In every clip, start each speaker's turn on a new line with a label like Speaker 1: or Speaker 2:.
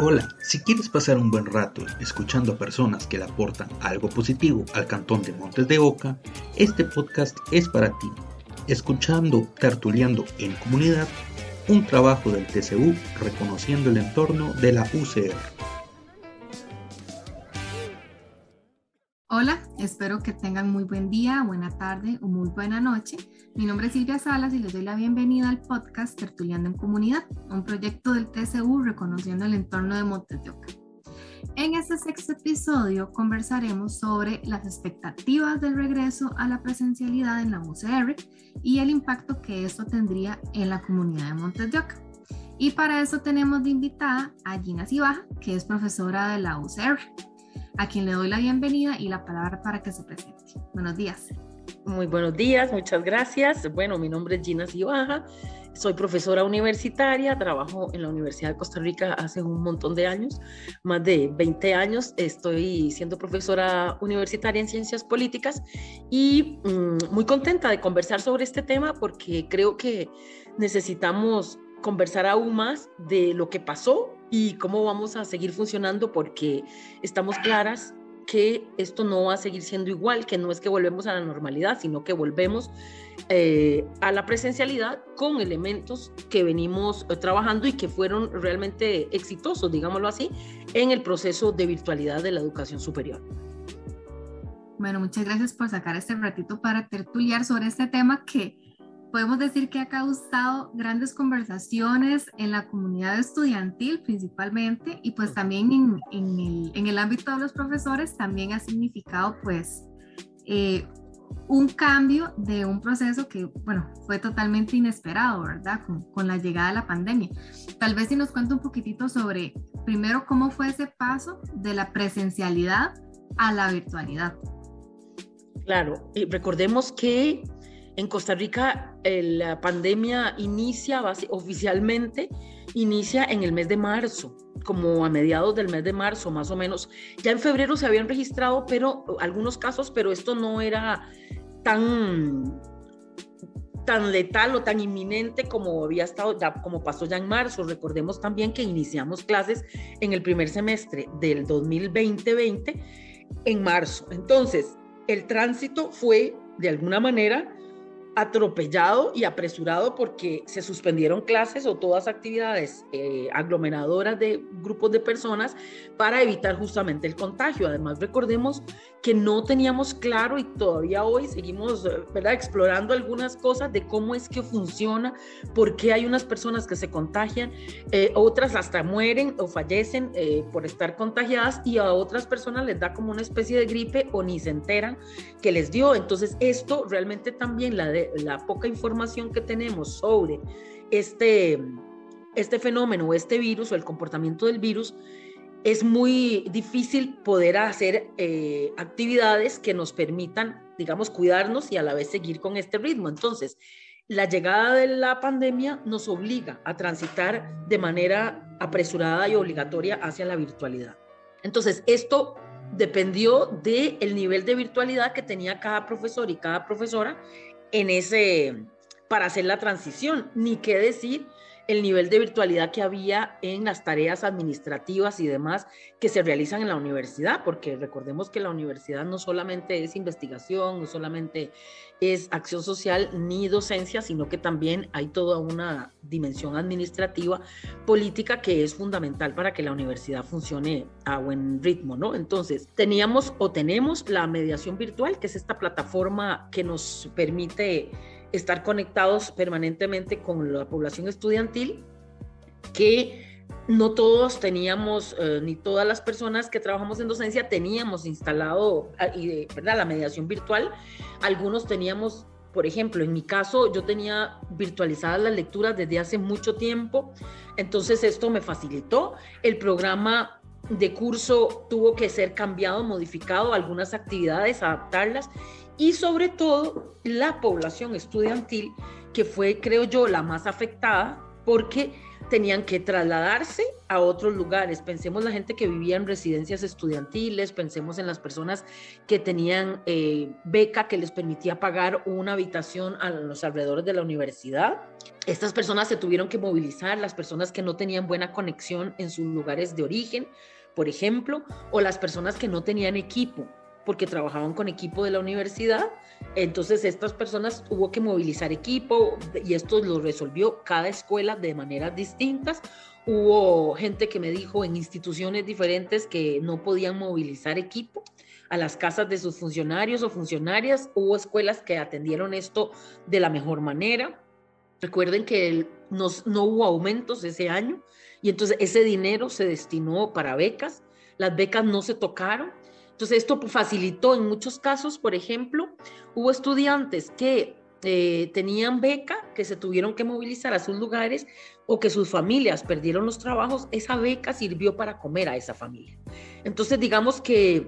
Speaker 1: Hola, si quieres pasar un buen rato escuchando a personas que le aportan algo positivo al cantón de Montes de Oca, este podcast es para ti. Escuchando Tertuleando en Comunidad, un trabajo del TCU reconociendo el entorno de la UCR.
Speaker 2: Hola, espero que tengan muy buen día, buena tarde o muy buena noche. Mi nombre es Silvia Salas y les doy la bienvenida al podcast Tertuliando en Comunidad, un proyecto del TCU reconociendo el entorno de Montes de Oca. En este sexto episodio conversaremos sobre las expectativas del regreso a la presencialidad en la UCR y el impacto que esto tendría en la comunidad de Montes de Oca. Y para eso tenemos de invitada a Gina Cibaja, que es profesora de la UCR a quien le doy la bienvenida y la palabra para que se presente. Buenos días.
Speaker 3: Muy buenos días, muchas gracias. Bueno, mi nombre es Gina Cibaja, soy profesora universitaria, trabajo en la Universidad de Costa Rica hace un montón de años, más de 20 años. Estoy siendo profesora universitaria en ciencias políticas y mm, muy contenta de conversar sobre este tema porque creo que necesitamos conversar aún más de lo que pasó y cómo vamos a seguir funcionando porque estamos claras que esto no va a seguir siendo igual, que no es que volvemos a la normalidad, sino que volvemos eh, a la presencialidad con elementos que venimos eh, trabajando y que fueron realmente exitosos, digámoslo así, en el proceso de virtualidad de la educación superior.
Speaker 2: Bueno, muchas gracias por sacar este ratito para tertuliar sobre este tema que podemos decir que ha causado grandes conversaciones en la comunidad estudiantil principalmente y pues también en, el, en el, ámbito de los profesores también ha significado pues eh, un cambio de un proceso que, bueno, fue totalmente inesperado, ¿verdad? Con, con, la llegada de la pandemia. Tal vez si nos cuenta un poquitito sobre, primero, cómo fue ese paso de la presencialidad a la virtualidad.
Speaker 3: Claro, y recordemos que en Costa Rica la pandemia inicia oficialmente, inicia en el mes de marzo, como a mediados del mes de marzo más o menos. Ya en febrero se habían registrado pero algunos casos, pero esto no era tan tan letal o tan inminente como había estado ya como pasó ya en marzo. Recordemos también que iniciamos clases en el primer semestre del 2020 en marzo. Entonces, el tránsito fue de alguna manera atropellado y apresurado porque se suspendieron clases o todas actividades eh, aglomeradoras de grupos de personas para evitar justamente el contagio. Además, recordemos que no teníamos claro y todavía hoy seguimos eh, ¿verdad? explorando algunas cosas de cómo es que funciona, por qué hay unas personas que se contagian, eh, otras hasta mueren o fallecen por estar contagiadas y a otras personas les da como una especie de gripe o ni se enteran que les dio. Entonces, esto realmente también la de la poca información que tenemos sobre este, este fenómeno este virus o el comportamiento del virus, es muy difícil poder hacer eh, actividades que nos permitan, digamos, cuidarnos y a la vez seguir con este ritmo. Entonces, la llegada de la pandemia nos obliga a transitar de manera apresurada y obligatoria hacia la virtualidad. Entonces, esto dependió del el nivel de virtualidad que tenía cada profesor y cada profesora en ese, para hacer la transición, ni qué decir el nivel de virtualidad que había en las tareas administrativas y demás que se realizan en la universidad, porque recordemos que la universidad no solamente es investigación, no solamente es acción social ni docencia, sino que también hay toda una dimensión administrativa, política que es fundamental para que la universidad funcione a buen ritmo, ¿no? Entonces, teníamos o tenemos la mediación virtual, que es esta plataforma que nos permite estar conectados permanentemente con la población estudiantil, que no todos teníamos, eh, ni todas las personas que trabajamos en docencia teníamos instalado ah, y, ¿verdad? la mediación virtual. Algunos teníamos, por ejemplo, en mi caso, yo tenía virtualizadas las lecturas desde hace mucho tiempo, entonces esto me facilitó. El programa de curso tuvo que ser cambiado, modificado, algunas actividades, adaptarlas y sobre todo la población estudiantil, que fue, creo yo, la más afectada, porque tenían que trasladarse a otros lugares. Pensemos la gente que vivía en residencias estudiantiles, pensemos en las personas que tenían eh, beca que les permitía pagar una habitación a los alrededores de la universidad. Estas personas se tuvieron que movilizar, las personas que no tenían buena conexión en sus lugares de origen, por ejemplo, o las personas que no tenían equipo porque trabajaban con equipo de la universidad. Entonces estas personas hubo que movilizar equipo y esto lo resolvió cada escuela de maneras distintas. Hubo gente que me dijo en instituciones diferentes que no podían movilizar equipo a las casas de sus funcionarios o funcionarias. Hubo escuelas que atendieron esto de la mejor manera. Recuerden que no hubo aumentos ese año y entonces ese dinero se destinó para becas. Las becas no se tocaron entonces, esto facilitó en muchos casos, por ejemplo, hubo estudiantes que eh, tenían beca, que se tuvieron que movilizar a sus lugares o que sus familias perdieron los trabajos, esa beca sirvió para comer a esa familia. Entonces, digamos que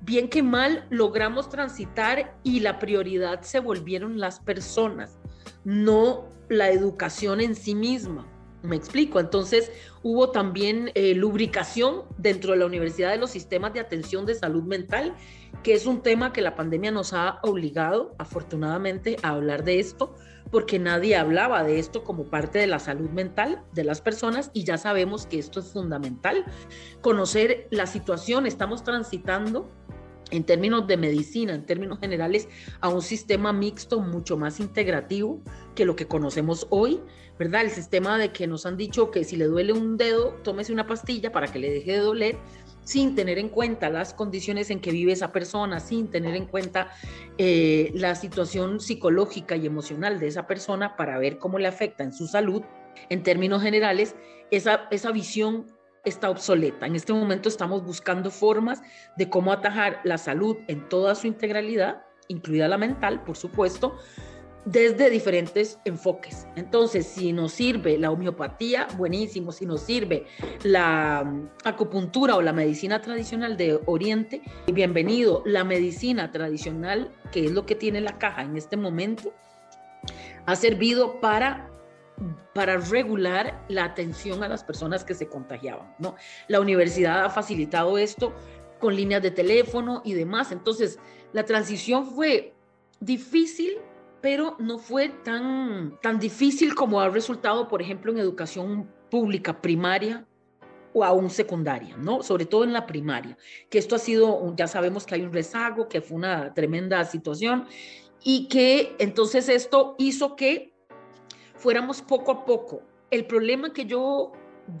Speaker 3: bien que mal logramos transitar y la prioridad se volvieron las personas, no la educación en sí misma. Me explico. Entonces hubo también eh, lubricación dentro de la Universidad de los sistemas de atención de salud mental, que es un tema que la pandemia nos ha obligado, afortunadamente, a hablar de esto, porque nadie hablaba de esto como parte de la salud mental de las personas y ya sabemos que esto es fundamental. Conocer la situación, estamos transitando en términos de medicina, en términos generales, a un sistema mixto mucho más integrativo que lo que conocemos hoy, ¿verdad? El sistema de que nos han dicho que si le duele un dedo, tómese una pastilla para que le deje de doler, sin tener en cuenta las condiciones en que vive esa persona, sin tener en cuenta eh, la situación psicológica y emocional de esa persona para ver cómo le afecta en su salud. En términos generales, esa, esa visión está obsoleta. En este momento estamos buscando formas de cómo atajar la salud en toda su integralidad, incluida la mental, por supuesto, desde diferentes enfoques. Entonces, si nos sirve la homeopatía, buenísimo. Si nos sirve la mm, acupuntura o la medicina tradicional de Oriente, bienvenido. La medicina tradicional, que es lo que tiene la caja en este momento, ha servido para para regular la atención a las personas que se contagiaban. ¿no? La universidad ha facilitado esto con líneas de teléfono y demás. Entonces, la transición fue difícil, pero no fue tan, tan difícil como ha resultado, por ejemplo, en educación pública primaria o aún secundaria, ¿no? Sobre todo en la primaria, que esto ha sido, ya sabemos que hay un rezago, que fue una tremenda situación y que entonces esto hizo que fuéramos poco a poco. El problema que yo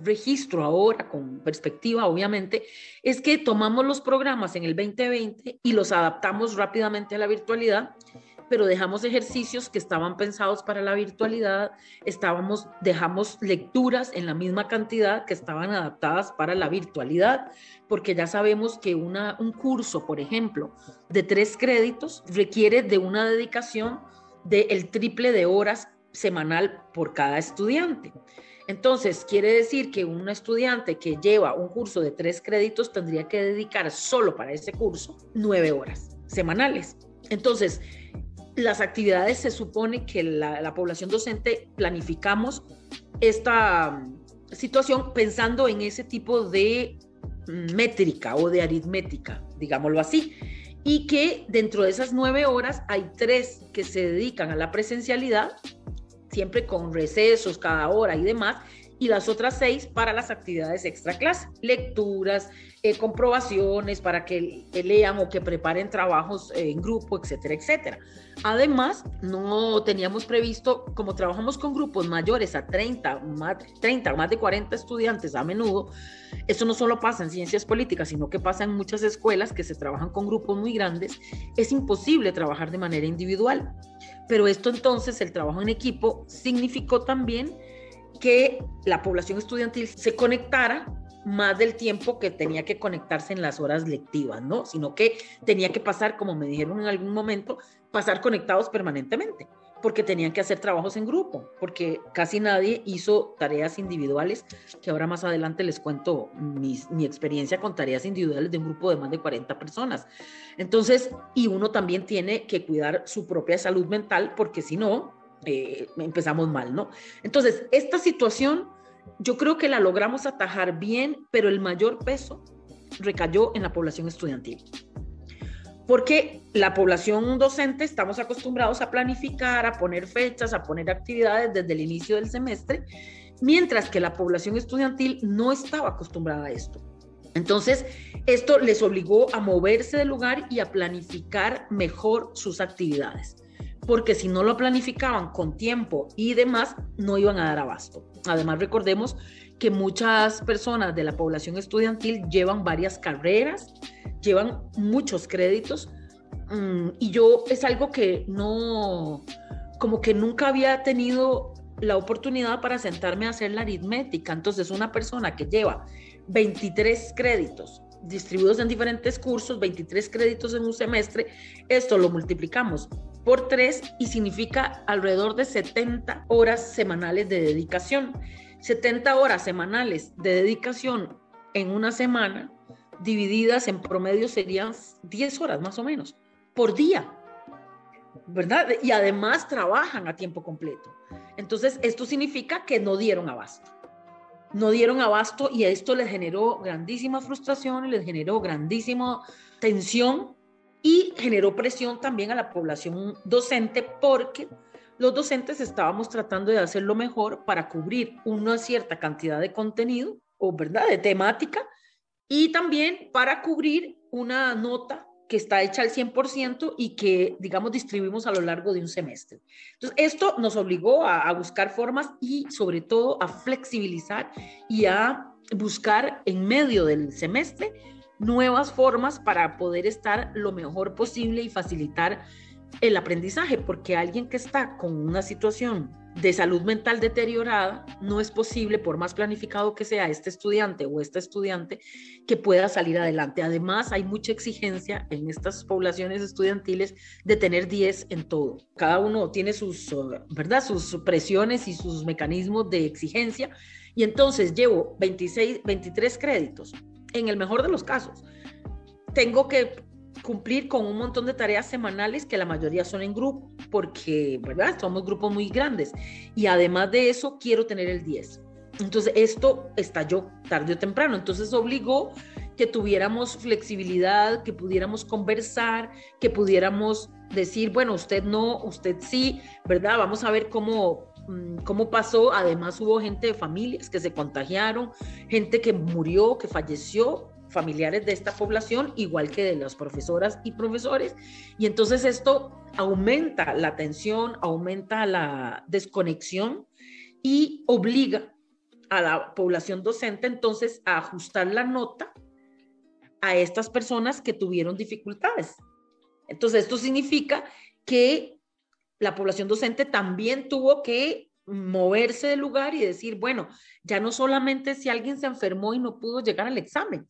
Speaker 3: registro ahora con perspectiva, obviamente, es que tomamos los programas en el 2020 y los adaptamos rápidamente a la virtualidad, pero dejamos ejercicios que estaban pensados para la virtualidad, estábamos, dejamos lecturas en la misma cantidad que estaban adaptadas para la virtualidad, porque ya sabemos que un curso, por ejemplo, de tres créditos requiere de una dedicación del triple de horas semanal por cada estudiante. Entonces, quiere decir que un estudiante que lleva un curso de tres créditos tendría que dedicar solo para ese curso nueve horas semanales. Entonces, las actividades se supone que la, población docente planificamos esta mm, situación pensando en ese tipo de mm, métrica o de aritmética, digámoslo así. Y que dentro de esas nueve horas hay tres que se dedican a la presencialidad siempre con recesos cada hora y demás, y las otras seis para las actividades extra clase, lecturas, eh, comprobaciones para que, lean o que preparen trabajos en grupo, etcétera, etcétera. Además, no teníamos previsto, como trabajamos con grupos mayores a 30, más, 30 más de 40 estudiantes a menudo, eso no solo pasa en ciencias políticas, sino que pasa en muchas escuelas que se trabajan con grupos muy grandes, es imposible trabajar de manera individual. Pero esto entonces, el trabajo en equipo, significó también que la población estudiantil se conectara más del tiempo que tenía que conectarse en las horas lectivas, ¿no? Sino que tenía que pasar, como me dijeron en algún momento, pasar conectados permanentemente, porque tenían que hacer trabajos en grupo, porque casi nadie hizo tareas individuales, que ahora más adelante les cuento mi, experiencia con tareas individuales de un grupo de más de 40 personas. Entonces, y uno también tiene que cuidar su propia salud mental, porque si no, eh, empezamos mal, ¿no? Entonces, esta situación yo creo que la logramos atajar bien, pero el mayor peso recayó en la población estudiantil. Porque la población docente estamos acostumbrados a planificar, a poner fechas, a poner actividades desde el inicio del semestre, mientras que la población estudiantil no estaba acostumbrada a esto. Entonces, esto les obligó a moverse del lugar y a planificar mejor sus actividades, porque si no lo planificaban con tiempo y demás, no iban a dar abasto. Además, recordemos que muchas personas de la población estudiantil llevan varias carreras, llevan muchos créditos, mm, y yo es algo que no, como que nunca había tenido la oportunidad para sentarme a hacer la aritmética. Entonces, una persona que lleva 23 créditos distribuidos en diferentes cursos, 23 créditos en un semestre, esto lo multiplicamos por 3 y significa alrededor de 70 horas semanales de dedicación. 70 horas semanales de dedicación en una semana, divididas en promedio serían 10 horas más o menos por día, ¿verdad? Y además trabajan a tiempo completo. Entonces, esto significa que no dieron abasto no dieron abasto y esto les generó grandísima frustración, les generó grandísima tensión y generó presión también a la población docente porque los docentes estábamos tratando de hacer lo mejor para cubrir una cierta cantidad de contenido o verdad de temática y también para cubrir una nota que está hecha al 100% y que, digamos, distribuimos a lo largo de un semestre. Entonces, esto nos obligó a, buscar formas y sobre todo a flexibilizar y a buscar en medio del semestre nuevas formas para poder estar lo mejor posible y facilitar el aprendizaje, porque alguien que está con una situación de salud mental deteriorada, no es posible, por más planificado que sea este estudiante o esta estudiante, que pueda salir adelante. Además, hay mucha exigencia en estas poblaciones estudiantiles de tener 10 en todo. Cada uno tiene sus, ¿verdad? sus presiones y sus mecanismos de exigencia. Y entonces llevo 26, 23 créditos, en el mejor de los casos. Tengo que cumplir con un montón de tareas semanales que la mayoría son en grupo, porque, ¿verdad? Somos grupos muy grandes. Y además de eso, quiero tener el 10. Entonces, esto estalló tarde o temprano. Entonces, obligó que tuviéramos flexibilidad, que pudiéramos conversar, que pudiéramos decir, bueno, usted no, usted sí, ¿verdad? Vamos a ver cómo, cómo pasó. Además, hubo gente de familias que se contagiaron, gente que murió, que falleció familiares de esta población, igual que de las profesoras y profesores. Y entonces esto aumenta la tensión, aumenta la desconexión y obliga a la población docente entonces a ajustar la nota a estas personas que tuvieron dificultades. Entonces esto significa que la población docente también tuvo que moverse del lugar y decir, bueno, ya no solamente si alguien se enfermó y no pudo llegar al examen,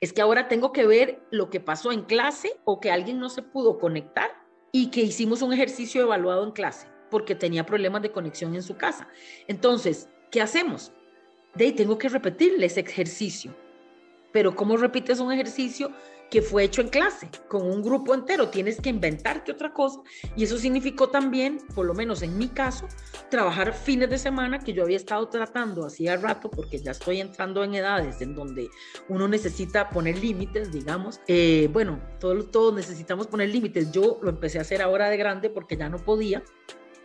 Speaker 3: es que ahora tengo que ver lo que pasó en clase o que alguien no se pudo conectar y que hicimos un ejercicio evaluado en clase porque tenía problemas de conexión en su casa. Entonces, ¿qué hacemos? De ahí tengo que repetirle ese ejercicio. Pero ¿cómo repites un ejercicio que fue hecho en clase con un grupo entero, tienes que inventarte otra cosa y eso significó también, por lo menos en mi caso, trabajar fines de semana que yo había estado tratando hacía rato porque ya estoy entrando en edades en donde uno necesita poner límites, digamos. Eh, bueno, todos, todos necesitamos poner límites. Yo lo empecé a hacer ahora de grande porque ya no podía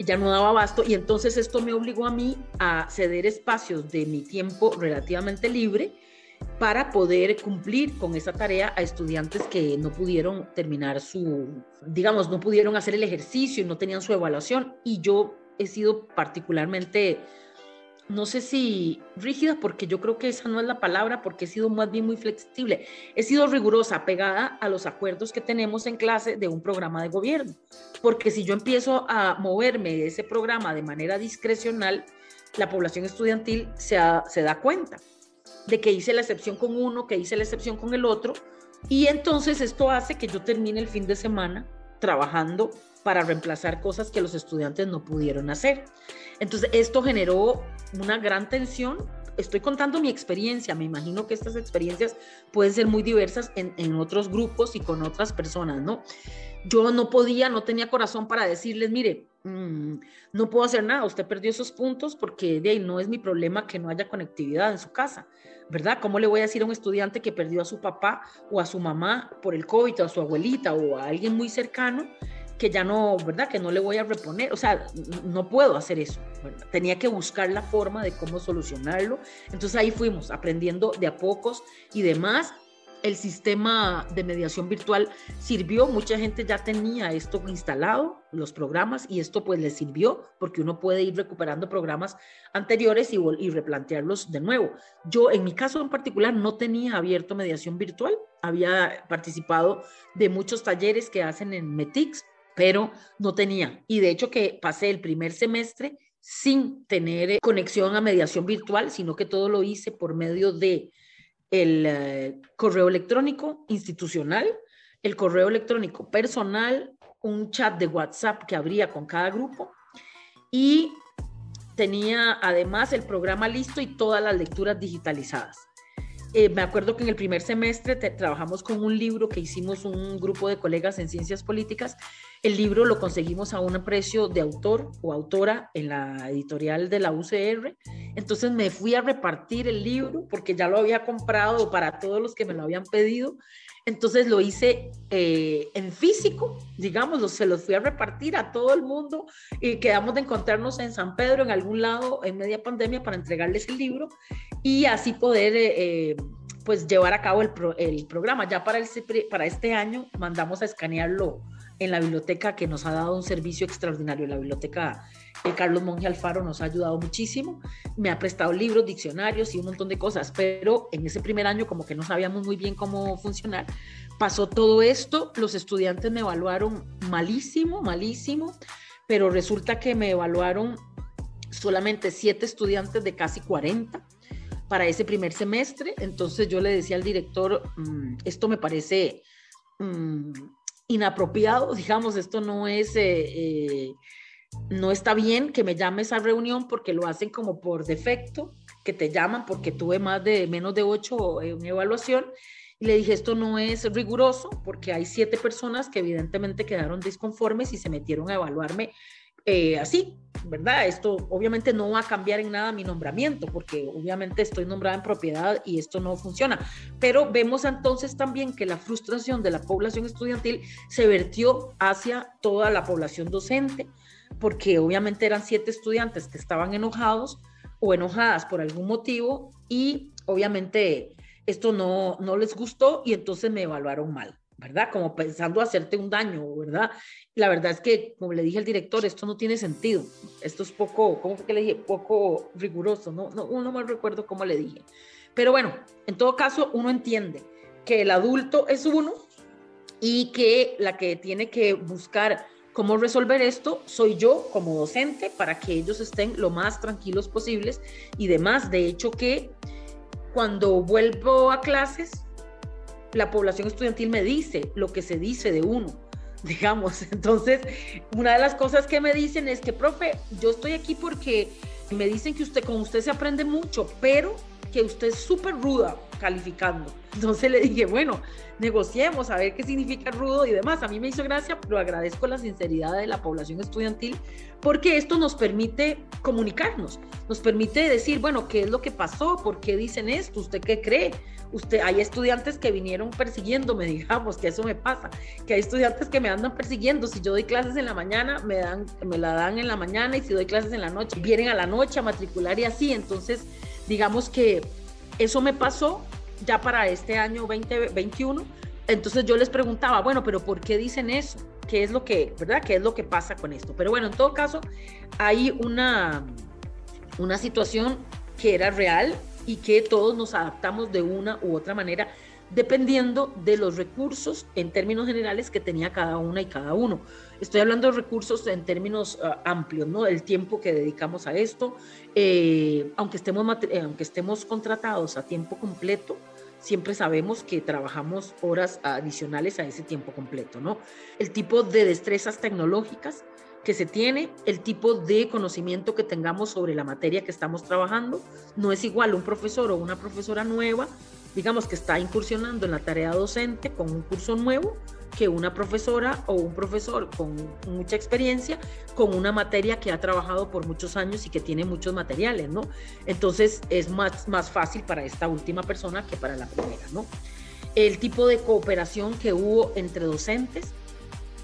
Speaker 3: ya no daba abasto y entonces esto me obligó a mí a ceder espacios de mi tiempo relativamente libre para poder cumplir con esa tarea a estudiantes que no pudieron terminar su, digamos, no pudieron hacer el ejercicio y no tenían su evaluación. Y yo he sido particularmente, no sé si rígida, porque yo creo que esa no es la palabra, porque he sido más bien muy flexible. He sido rigurosa, pegada a los acuerdos que tenemos en clase de un programa de gobierno. Porque si yo empiezo a moverme de ese programa de manera discrecional, la población estudiantil se, se da cuenta de que hice la excepción con uno, que hice la excepción con el otro, y entonces esto hace que yo termine el fin de semana trabajando para reemplazar cosas que los estudiantes no pudieron hacer. Entonces esto generó una gran tensión. Estoy contando mi experiencia, me imagino que estas experiencias pueden ser muy diversas en, en otros grupos y con otras personas, ¿no? Yo no podía, no tenía corazón para decirles, mire, mm, no puedo hacer nada, usted perdió esos puntos porque de ahí no es mi problema que no haya conectividad en su casa, ¿verdad? ¿Cómo le voy a decir a un estudiante que perdió a su papá o a su mamá por el COVID o a su abuelita o a alguien muy cercano que ya no, ¿verdad? Que no le voy a reponer, o sea, no puedo hacer eso. tenía que buscar la forma de cómo solucionarlo. Entonces ahí fuimos aprendiendo de a pocos y demás el sistema de mediación virtual sirvió, mucha gente ya tenía esto instalado, los programas, y esto pues les sirvió porque uno puede ir recuperando programas anteriores y, y replantearlos de nuevo. Yo en mi caso en particular no tenía abierto mediación virtual, había participado de muchos talleres que hacen en Metix, pero no tenía. Y de hecho que pasé el primer semestre sin tener conexión a mediación virtual, sino que todo lo hice por medio de el eh, correo electrónico institucional, el correo electrónico personal, un chat de WhatsApp que habría con cada grupo y tenía además el programa listo y todas las lecturas digitalizadas. Eh, me acuerdo que en el primer semestre trabajamos con un libro que hicimos un grupo de colegas en ciencias políticas. El libro lo conseguimos a un precio de autor o autora en la editorial de la UCR. Entonces me fui a repartir el libro porque ya lo había comprado para todos los que me lo habían pedido. Entonces lo hice eh, en físico, digamos, se los fui a repartir a todo el mundo y quedamos de encontrarnos en San Pedro, en algún lado, en media pandemia, para entregarles el libro y así poder, eh, pues, llevar a cabo el, el, programa. Ya para, el, para este año mandamos a escanearlo en la biblioteca que nos ha dado un servicio extraordinario, la biblioteca eh, Carlos Monge Alfaro nos ha ayudado muchísimo, me ha prestado libros, diccionarios y un montón de cosas, pero en ese primer año como que no sabíamos muy bien cómo funcionar, pasó todo esto, los estudiantes me evaluaron malísimo, malísimo, pero resulta que me evaluaron solamente siete estudiantes de casi 40 para ese primer semestre, entonces yo le decía al director, mm, esto me parece... Mm, inapropiado, digamos, esto no es, eh, eh, no está bien que me llames a reunión porque lo hacen como por defecto, que te llaman porque tuve más de menos de ocho en evaluación. Y le dije, esto no es riguroso porque hay siete personas que evidentemente quedaron disconformes y se metieron a evaluarme eh, así, ¿verdad? Esto obviamente no va a cambiar en nada mi nombramiento, porque obviamente estoy nombrada en propiedad y esto no funciona. Pero vemos entonces también que la frustración de la población estudiantil se vertió hacia toda la población docente, porque obviamente eran siete estudiantes que estaban enojados o enojadas por algún motivo y obviamente esto no, no les gustó y entonces me evaluaron mal. ¿Verdad? Como pensando hacerte un daño, ¿verdad? La verdad es que, como le dije al director, esto no tiene sentido. Esto es poco, ¿cómo fue que le dije? Poco riguroso, ¿no? No, no me recuerdo cómo le dije. Pero bueno, en todo caso, uno entiende que el adulto es uno y que la que tiene que buscar cómo resolver esto soy yo como docente para que ellos estén lo más tranquilos posibles y demás. De hecho que cuando vuelvo a clases, la población estudiantil me dice lo que se dice de uno, digamos. Entonces, una de las cosas que me dicen es que, profe, yo estoy aquí porque me dicen que usted con usted se aprende mucho, pero que usted es súper ruda calificando. Entonces le dije, bueno, negociemos a ver qué significa rudo y demás. A mí me hizo gracia, pero agradezco la sinceridad de la población estudiantil porque esto nos permite comunicarnos, nos permite decir, bueno, ¿qué es lo que pasó? ¿Por qué dicen esto? ¿Usted qué cree? Usted, hay estudiantes que vinieron persiguiéndome, digamos, que eso me pasa, que hay estudiantes que me andan persiguiendo. Si yo doy clases en la mañana, me, dan, me la dan en la mañana y si doy clases en la noche, vienen a la noche a matricular y así. Entonces, digamos que eso me pasó ya para este año 2021. Entonces yo les preguntaba, bueno, pero ¿por qué dicen eso? ¿Qué es lo que, verdad? ¿Qué es lo que pasa con esto? Pero bueno, en todo caso, hay una, una situación que era real y que todos nos adaptamos de una u otra manera dependiendo de los recursos en términos generales que tenía cada una y cada uno. Estoy hablando de recursos en términos ah, amplios, ¿no? El tiempo que dedicamos a esto, eh, aunque, estemos, eh, aunque estemos contratados a tiempo completo, siempre sabemos que trabajamos horas adicionales a ese tiempo completo, ¿no? El tipo de destrezas tecnológicas que se tiene, el tipo de conocimiento que tengamos sobre la materia que estamos trabajando, no es igual un profesor o una profesora nueva digamos que está incursionando en la tarea docente con un curso nuevo que una profesora o un profesor con mucha experiencia con una materia que ha trabajado por muchos años y que tiene muchos materiales, ¿no? Entonces es más, más fácil para esta última persona que para la primera, ¿no? El tipo de cooperación que hubo entre docentes,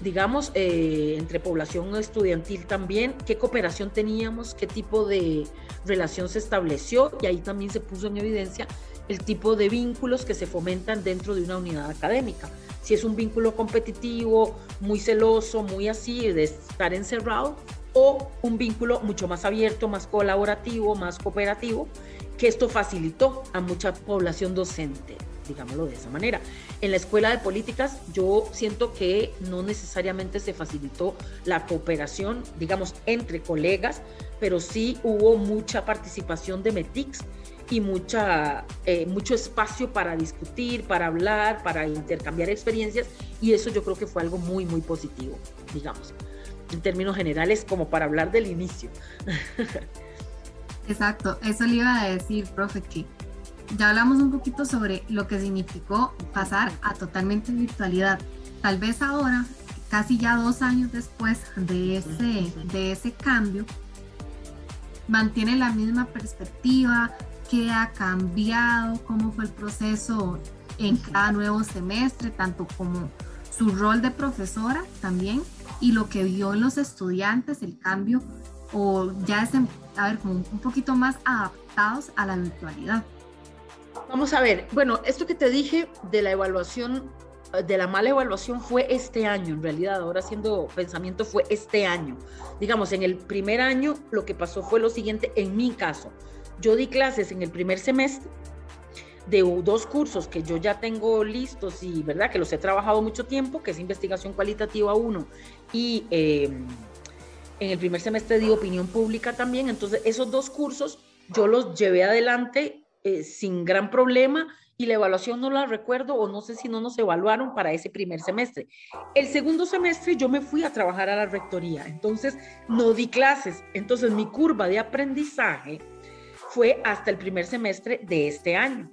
Speaker 3: digamos, eh, entre población estudiantil también, qué cooperación teníamos, qué tipo de relación se estableció y ahí también se puso en evidencia el tipo de vínculos que se fomentan dentro de una unidad académica. Si es un vínculo competitivo, muy celoso, muy así, de estar encerrado, o un vínculo mucho más abierto, más colaborativo, más cooperativo, que esto facilitó a mucha población docente digámoslo de esa manera. En la escuela de políticas yo siento que no necesariamente se facilitó la cooperación, digamos, entre colegas, pero sí hubo mucha participación de METICS y mucha, eh, mucho espacio para discutir, para hablar, para intercambiar experiencias y eso yo creo que fue algo muy, muy positivo, digamos, en términos generales, como para hablar del inicio.
Speaker 2: Exacto, eso le iba a decir, profe, que ya hablamos un poquito sobre lo que significó pasar a totalmente virtualidad. Tal vez ahora, casi ya dos años después de ese, de ese cambio, mantiene la misma perspectiva, qué ha cambiado, cómo fue el proceso en cada nuevo semestre, tanto como su rol de profesora también y lo que vio en los estudiantes, el cambio, o ya es, a ver, como un poquito más adaptados a la virtualidad.
Speaker 3: Vamos a ver, bueno, esto que te dije de la evaluación, de la mala evaluación fue este año, en realidad, ahora haciendo pensamiento fue este año. Digamos, en el primer año lo que pasó fue lo siguiente, en mi caso, yo di clases en el primer semestre de dos cursos que yo ya tengo listos y verdad que los he trabajado mucho tiempo, que es investigación cualitativa 1 y em, en el primer semestre di opinión pública también, entonces esos dos cursos yo los llevé adelante eh, sin gran problema y la evaluación no la recuerdo o no sé si no nos evaluaron para ese primer semestre. El segundo semestre yo me fui a trabajar a la rectoría, entonces no di clases, entonces mi curva de aprendizaje fue hasta el primer semestre de este año,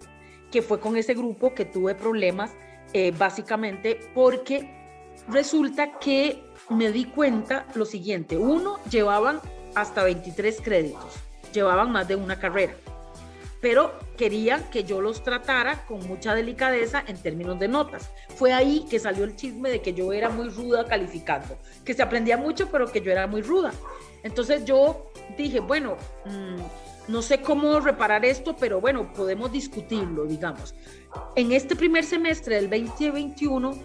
Speaker 3: que fue con ese grupo que tuve problemas eh, básicamente porque resulta que me di cuenta lo siguiente, uno, llevaban hasta 23 créditos, llevaban más de una carrera pero querían que yo los tratara con mucha delicadeza en términos de notas. Fue ahí que salió el chisme de que yo era muy ruda calificando, que se aprendía mucho, pero que yo era muy ruda. Entonces yo dije, bueno, mm, no sé cómo reparar esto, pero bueno, podemos discutirlo, digamos. En este primer semestre del 2021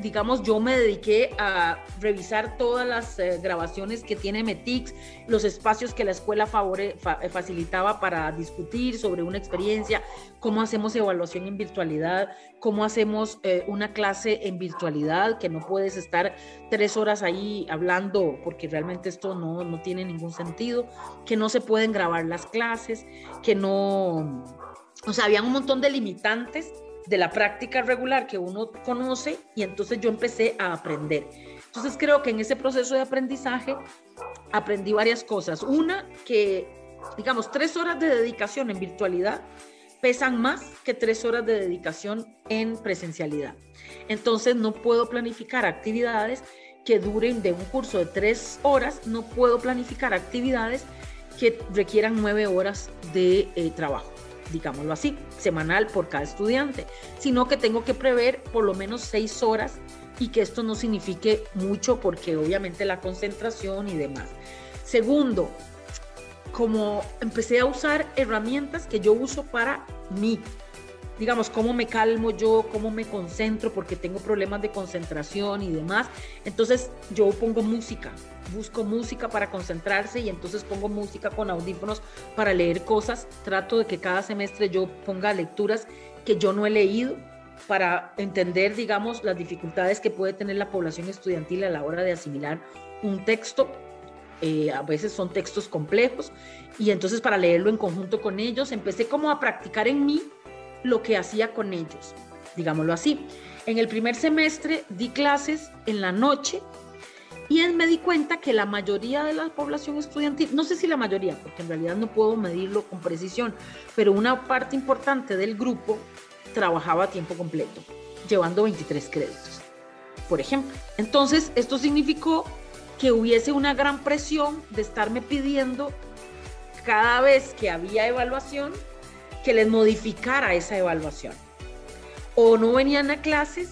Speaker 3: digamos, yo me dediqué a revisar todas las eh, grabaciones que tiene Metix, los espacios que la escuela favore, eh, facilitaba para discutir sobre una experiencia, cómo hacemos evaluación en virtualidad, cómo hacemos eh, una clase en virtualidad, que no puedes estar tres horas ahí hablando porque realmente esto no, no tiene ningún sentido, que no se pueden grabar las clases, que no... O sea, había un montón de limitantes de la práctica regular que uno conoce y entonces yo empecé a aprender. Entonces creo que en ese proceso de aprendizaje aprendí varias cosas. Una, que digamos, tres horas de dedicación en virtualidad pesan más que tres horas de dedicación en presencialidad. Entonces no puedo planificar actividades que duren de un curso de tres horas, no puedo planificar actividades que requieran nueve horas de eh, trabajo digámoslo así, semanal por cada estudiante, sino que tengo que prever por lo menos seis horas y que esto no signifique mucho porque obviamente la concentración y demás. Segundo, como empecé a usar herramientas que yo uso para mí, digamos, cómo me calmo yo, cómo me concentro, porque tengo problemas de concentración y demás. Entonces yo pongo música, busco música para concentrarse y entonces pongo música con audífonos para leer cosas. Trato de que cada semestre yo ponga lecturas que yo no he leído para entender, digamos, las dificultades que puede tener la población estudiantil a la hora de asimilar un texto. Eh, a veces son textos complejos y entonces para leerlo en conjunto con ellos empecé como a practicar en mí lo que hacía con ellos, digámoslo así. En el primer semestre di clases en la noche y me di cuenta que la mayoría de la población estudiantil, no sé si la mayoría, porque en realidad no puedo medirlo con precisión, pero una parte importante del grupo trabajaba a tiempo completo, llevando 23 créditos, por ejemplo. Entonces, esto significó que hubiese una gran presión de estarme pidiendo cada vez que había evaluación que les modificara esa evaluación. O no venían a clases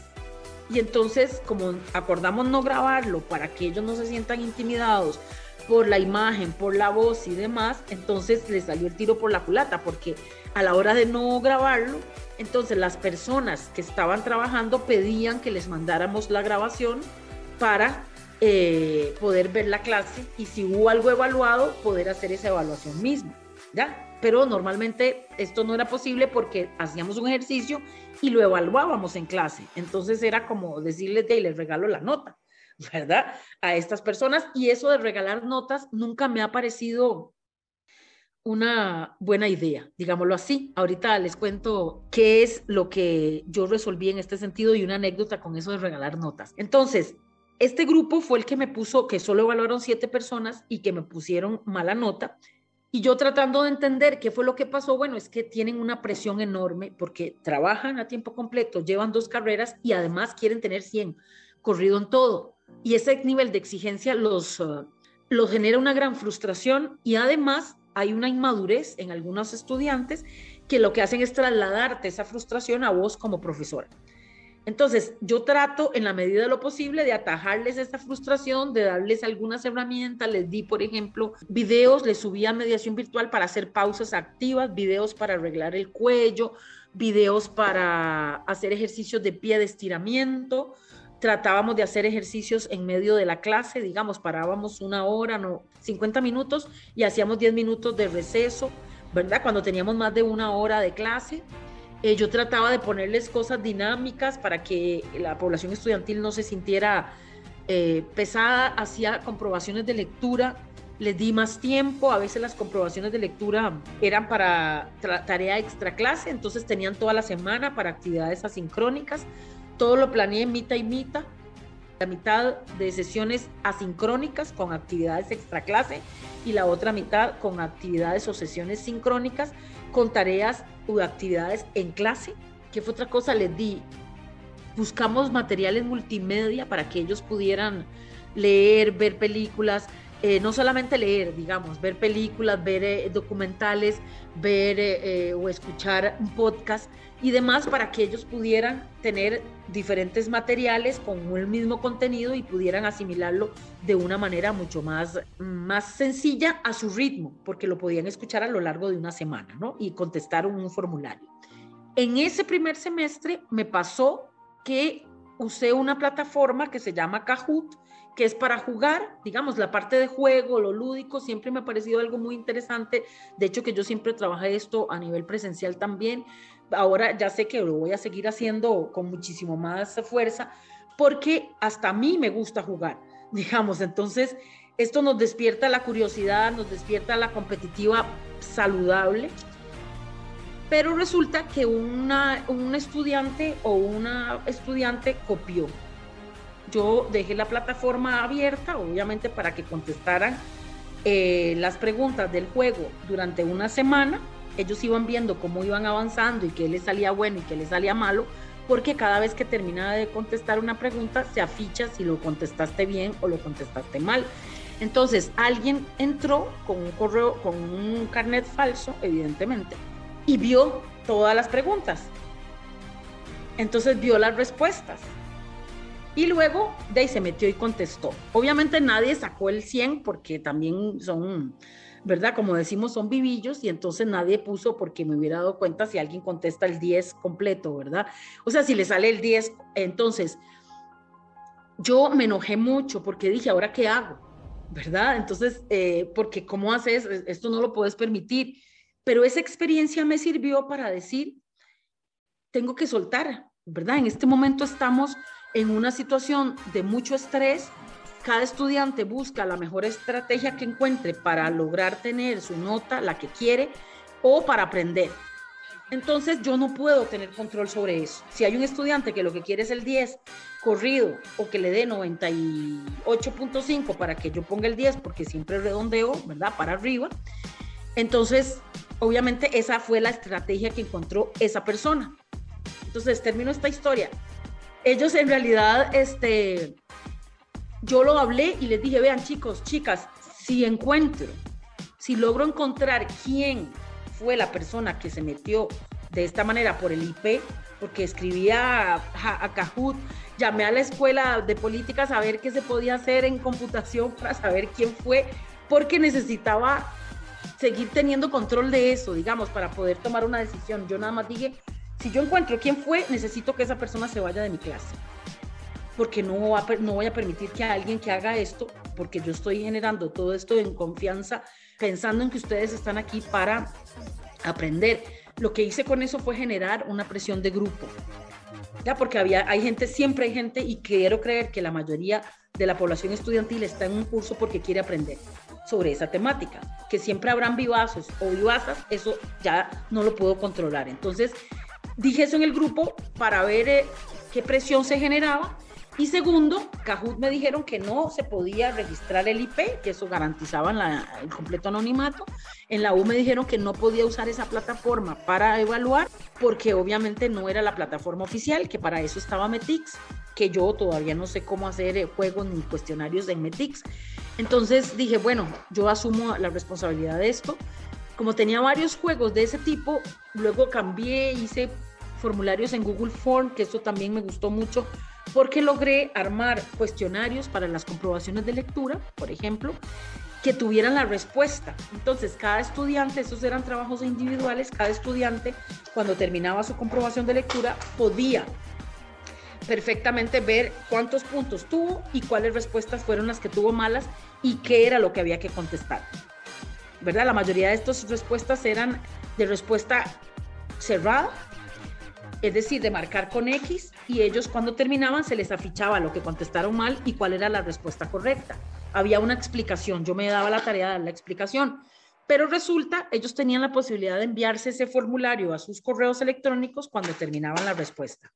Speaker 3: y entonces, como acordamos no grabarlo para que ellos no se sientan intimidados por la imagen, por la voz y demás, entonces les salió el tiro por la culata, porque a la hora de no grabarlo, entonces las personas que estaban trabajando pedían que les mandáramos la grabación para eh, poder ver la clase y si hubo algo evaluado, poder hacer esa evaluación misma, ¿ya? Pero normalmente esto no era posible porque hacíamos un ejercicio y lo evaluábamos en clase. Entonces era como decirles, de les regalo la nota, ¿verdad? A estas personas. Y eso de regalar notas nunca me ha parecido una buena idea, digámoslo así. Ahorita les cuento qué es lo que yo resolví en este sentido y una anécdota con eso de regalar notas. Entonces, este grupo fue el que me puso, que solo evaluaron siete personas y que me pusieron mala nota. Y yo tratando de entender qué fue lo que pasó, bueno, es que tienen una presión enorme porque trabajan a tiempo completo, llevan dos carreras y además quieren tener 100, corrido en todo. Y ese nivel de exigencia los, uh, genera una gran frustración y además hay una inmadurez en algunos estudiantes que lo que hacen es trasladarte esa frustración a vos como profesora. Entonces, yo trato en la medida de lo posible de atajarles esa frustración, de darles algunas herramientas. Les di, por ejemplo, videos, les subí a mediación virtual para hacer pausas activas, videos para arreglar el cuello, videos para hacer ejercicios de pie de estiramiento. Tratábamos de hacer ejercicios en medio de la clase, digamos, parábamos una hora, no, 50 minutos y hacíamos 10 minutos de receso, ¿verdad? Cuando teníamos más de una hora de clase. Eh, yo trataba de ponerles cosas dinámicas para que la población estudiantil no se sintiera eh, pesada, hacía comprobaciones de lectura, les di más tiempo, a veces las comprobaciones de lectura eran para tarea extra clase, entonces tenían toda la semana para actividades asincrónicas, todo lo planeé mitad y mitad, la mitad de sesiones asincrónicas con actividades extra clase y la otra mitad con actividades o sesiones sincrónicas con tareas o actividades en clase. ¿Qué fue otra cosa? Les di, buscamos materiales multimedia para que ellos pudieran leer, ver películas, eh, no solamente leer, digamos, ver películas, ver eh, documentales, ver eh, o escuchar un podcast y demás para que ellos pudieran tener diferentes materiales con el mismo contenido y pudieran asimilarlo de una manera mucho más, más sencilla a su ritmo, porque lo podían escuchar a lo largo de una semana, ¿no? Y contestar un formulario. En ese primer semestre me pasó que usé una plataforma que se llama Kahoot, que es para jugar, digamos, la parte de juego, lo lúdico, siempre me ha parecido algo muy interesante. De hecho, que yo siempre trabajé esto a nivel presencial también. Ahora ya sé que lo voy a seguir haciendo con muchísimo más fuerza, porque hasta a mí me gusta jugar, digamos. Entonces, esto nos despierta la curiosidad, nos despierta la competitiva saludable. Pero resulta que una, un estudiante o una estudiante copió yo dejé la plataforma abierta, obviamente, para que contestaran eh, las preguntas del juego durante una semana. Ellos iban viendo cómo iban avanzando y qué les salía bueno y qué les salía malo, porque cada vez que terminaba de contestar una pregunta, se aficha si lo contestaste bien o lo contestaste mal. Entonces, alguien entró con un correo, con un carnet falso, evidentemente, y vio todas las preguntas. Entonces vio las respuestas y luego de ahí se metió y contestó. Obviamente nadie sacó el 100 porque también son, ¿verdad? Como decimos, son vivillos y entonces nadie puso porque me hubiera dado cuenta si alguien contesta el 10 completo, ¿verdad? O sea, si le sale el 10, entonces yo me enojé mucho porque dije, ¿ahora qué hago? ¿Verdad? Entonces, eh, porque ¿cómo haces? Esto no lo puedes permitir. Pero esa experiencia me sirvió para decir, tengo que soltar, ¿verdad? En este momento estamos en una situación de mucho estrés, cada estudiante busca la mejor estrategia que encuentre para lograr tener su nota, la que quiere, o para aprender. Entonces yo no puedo tener control sobre eso. Si hay un estudiante que lo que quiere es el 10 corrido o que le dé 98.5 para que yo ponga el 10 porque siempre redondeo, ¿verdad? Para arriba. Entonces, obviamente esa fue la estrategia que encontró esa persona. Entonces, termino esta historia. Ellos en realidad, este, yo lo hablé y les dije, vean chicos, chicas, si encuentro, si logro encontrar quién fue la persona que se metió de esta manera por el IP, porque escribía a, a, llamé a la escuela de política a saber qué se podía hacer en computación para saber quién fue, porque necesitaba seguir teniendo control de eso, digamos, para poder tomar una decisión. Yo nada más dije, si yo encuentro quién fue, necesito que esa persona se vaya de mi clase. Porque no, no voy a permitir que alguien que haga esto, porque yo estoy generando todo esto en confianza, pensando en que ustedes están aquí para aprender. Lo que hice con eso fue generar una presión de grupo. Ya, porque había, hay gente, siempre hay gente, y quiero creer que la mayoría de la población estudiantil está en un curso porque quiere aprender sobre esa temática. Que siempre habrán vivazos o vivazas, eso ya no lo puedo controlar. Entonces, Dije eso en el grupo para ver eh, qué presión se generaba. Y segundo, Kahoot me dijeron que no se podía registrar el IP, que eso garantizaba el completo anonimato. En la U me dijeron que no podía usar esa plataforma para evaluar, porque obviamente no era la plataforma oficial, que para eso estaba Metix, que yo todavía no sé cómo hacer eh, juegos ni cuestionarios en Metix. Entonces dije, bueno, yo asumo la responsabilidad de esto como tenía varios juegos de ese tipo, luego cambié, hice formularios en Google Form, que eso también me gustó mucho, porque logré armar cuestionarios para las comprobaciones de lectura, por ejemplo, que tuvieran la respuesta. Entonces, cada estudiante, esos eran trabajos individuales, cada estudiante, cuando terminaba su comprobación de lectura, podía perfectamente ver cuántos puntos tuvo y cuáles respuestas fueron las que tuvo malas y qué era lo que había que contestar. ¿Verdad? La mayoría de estas respuestas eran de respuesta cerrada, es decir, de marcar con X, y ellos cuando terminaban se les afichaba lo que contestaron mal y cuál era la respuesta correcta. Había una explicación, yo me daba la tarea de dar la explicación, pero resulta, ellos tenían la posibilidad de enviarse ese formulario a sus correos electrónicos cuando terminaban la respuesta.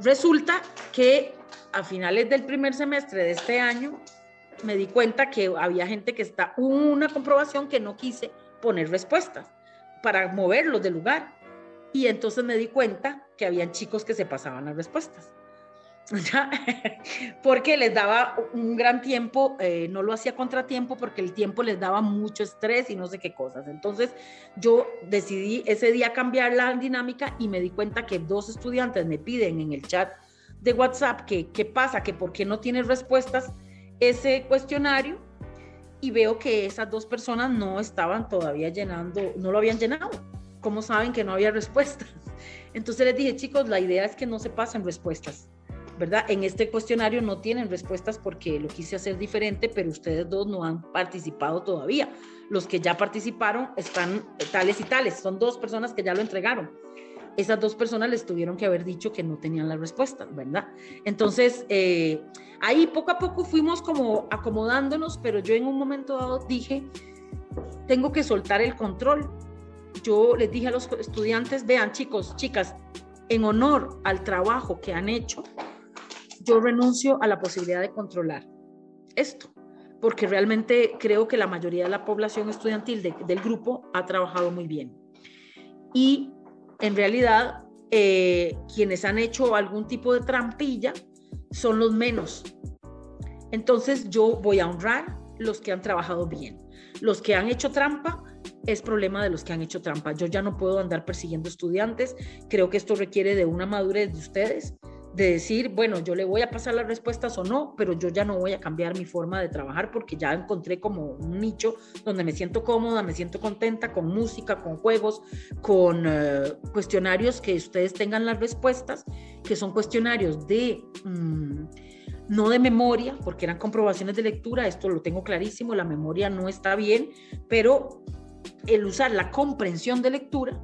Speaker 3: Resulta que a finales del primer semestre de este año, me di cuenta que había gente que está, una comprobación que no quise poner respuestas para moverlos del lugar. Y entonces me di cuenta que habían chicos que se pasaban las respuestas. porque les daba un gran tiempo, eh, no lo hacía contratiempo porque el tiempo les daba mucho estrés y no sé qué cosas. Entonces yo decidí ese día cambiar la dinámica y me di cuenta que dos estudiantes me piden en el chat de WhatsApp que qué pasa, que por qué no tienes respuestas ese cuestionario y veo que esas dos personas no estaban todavía llenando, no lo habían llenado. ¿Cómo saben que no había respuestas? Entonces les dije, chicos, la idea es que no se pasen respuestas, ¿verdad? En este cuestionario no tienen respuestas porque lo quise hacer diferente, pero ustedes dos no han participado todavía. Los que ya participaron están tales y tales, son dos personas que ya lo entregaron esas dos personas les tuvieron que haber dicho que no tenían la respuesta, ¿verdad? Entonces, eh, ahí poco a poco fuimos como acomodándonos, pero yo en un momento dado dije, tengo que soltar el control. Yo les dije a los estudiantes, vean chicos, chicas, en honor al trabajo que han hecho, yo renuncio a la posibilidad de controlar esto, porque realmente creo que la mayoría de la población estudiantil del grupo ha trabajado muy bien. Y en realidad eh, quienes han hecho algún tipo de trampilla son los menos. Entonces yo voy a honrar los que han trabajado bien. Los que han hecho trampa es problema de los que han hecho trampa. Yo ya no puedo andar persiguiendo estudiantes. Creo que esto requiere de una madurez de ustedes de decir, bueno, yo le voy a pasar las respuestas o no, pero yo ya no voy a cambiar mi forma de trabajar porque ya encontré como un nicho donde me siento cómoda, me siento contenta con música, con juegos, con eh, cuestionarios que ustedes tengan las respuestas, que son cuestionarios de... Mm, no de memoria, porque eran comprobaciones de lectura, esto lo tengo clarísimo, la memoria no está bien, pero el usar la comprensión de lectura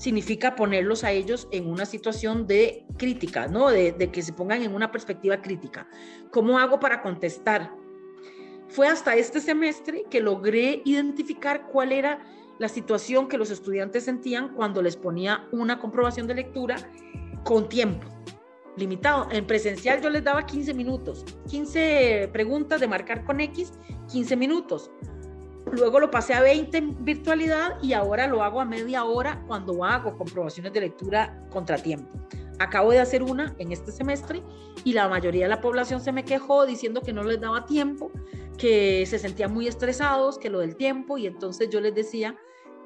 Speaker 3: significa ponerlos a ellos en una situación de crítica, ¿no? De, que se pongan en una perspectiva crítica. ¿Cómo hago para contestar? Fue hasta este semestre que logré identificar cuál era la situación que los estudiantes sentían cuando les ponía una comprobación de lectura con tiempo limitado. En presencial yo les daba 15 minutos, 15 preguntas de marcar con X, 15 minutos. Luego lo pasé a 20 en virtualidad y ahora lo hago a media hora cuando hago comprobaciones de lectura contratiempo. Acabo de hacer una en este semestre y la mayoría de la población se me quejó diciendo que no les daba tiempo, que se sentían muy estresados, que lo del tiempo y entonces yo les decía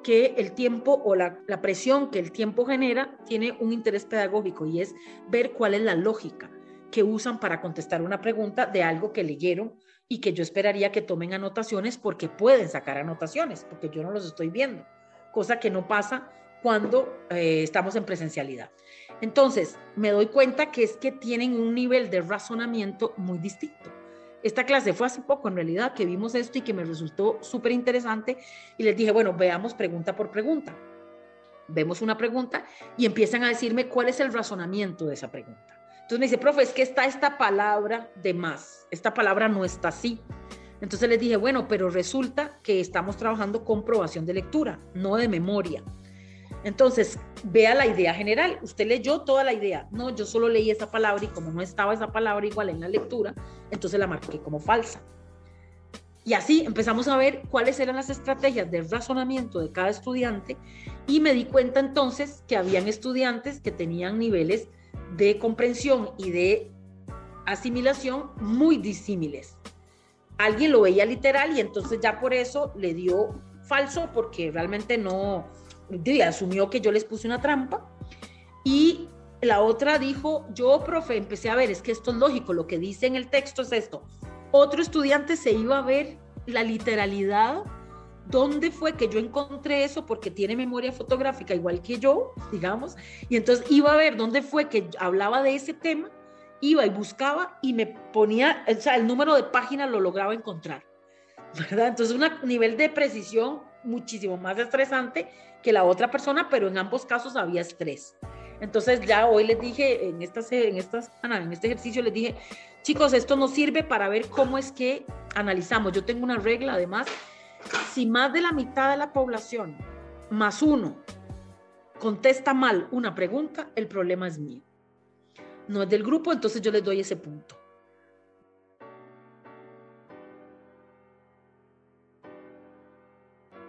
Speaker 3: que el tiempo o la, la presión que el tiempo genera tiene un interés pedagógico y es ver cuál es la lógica que usan para contestar una pregunta de algo que leyeron y que yo esperaría que tomen anotaciones porque pueden sacar anotaciones, porque yo no los estoy viendo, cosa que no pasa cuando eh, estamos en presencialidad. Entonces, me doy cuenta que es que tienen un nivel de razonamiento muy distinto. Esta clase fue hace poco, en realidad, que vimos esto y que me resultó súper interesante y les dije, bueno, veamos pregunta por pregunta. Vemos una pregunta y empiezan a decirme cuál es el razonamiento de esa pregunta. Entonces me dice, profe, es que está esta palabra de más, esta palabra no está así. Entonces les dije, bueno, pero resulta que estamos trabajando con probación de lectura, no de memoria. Entonces, vea la idea general. Usted leyó toda la idea. No, yo solo leí esa palabra y como no estaba esa palabra igual en la lectura, entonces la marqué como falsa. Y así empezamos a ver cuáles eran las estrategias de razonamiento de cada estudiante y me di cuenta entonces que habían estudiantes que tenían niveles de comprensión y de asimilación muy disímiles. Alguien lo veía literal y entonces ya por eso le dio falso porque realmente no asumió que yo les puse una trampa. Y la otra dijo, yo, profe, empecé a ver, es que esto es lógico, lo que dice en el texto es esto. Otro estudiante se iba a ver la literalidad ¿Dónde fue que yo encontré eso? Porque tiene memoria fotográfica igual que yo, digamos. Y entonces iba a ver dónde fue que hablaba de ese tema, iba y buscaba y me ponía, o sea, el número de páginas lo lograba encontrar. ¿Verdad? Entonces, un nivel de precisión muchísimo más estresante que la otra persona, pero en ambos casos había estrés. Entonces ya hoy les dije, en, esta, en, estas, en este ejercicio les dije, chicos, esto nos sirve para ver cómo es que analizamos. Yo tengo una regla además si más de la mitad de la población, más uno, contesta mal una pregunta, el problema es mío. No es del grupo, entonces yo les doy ese punto.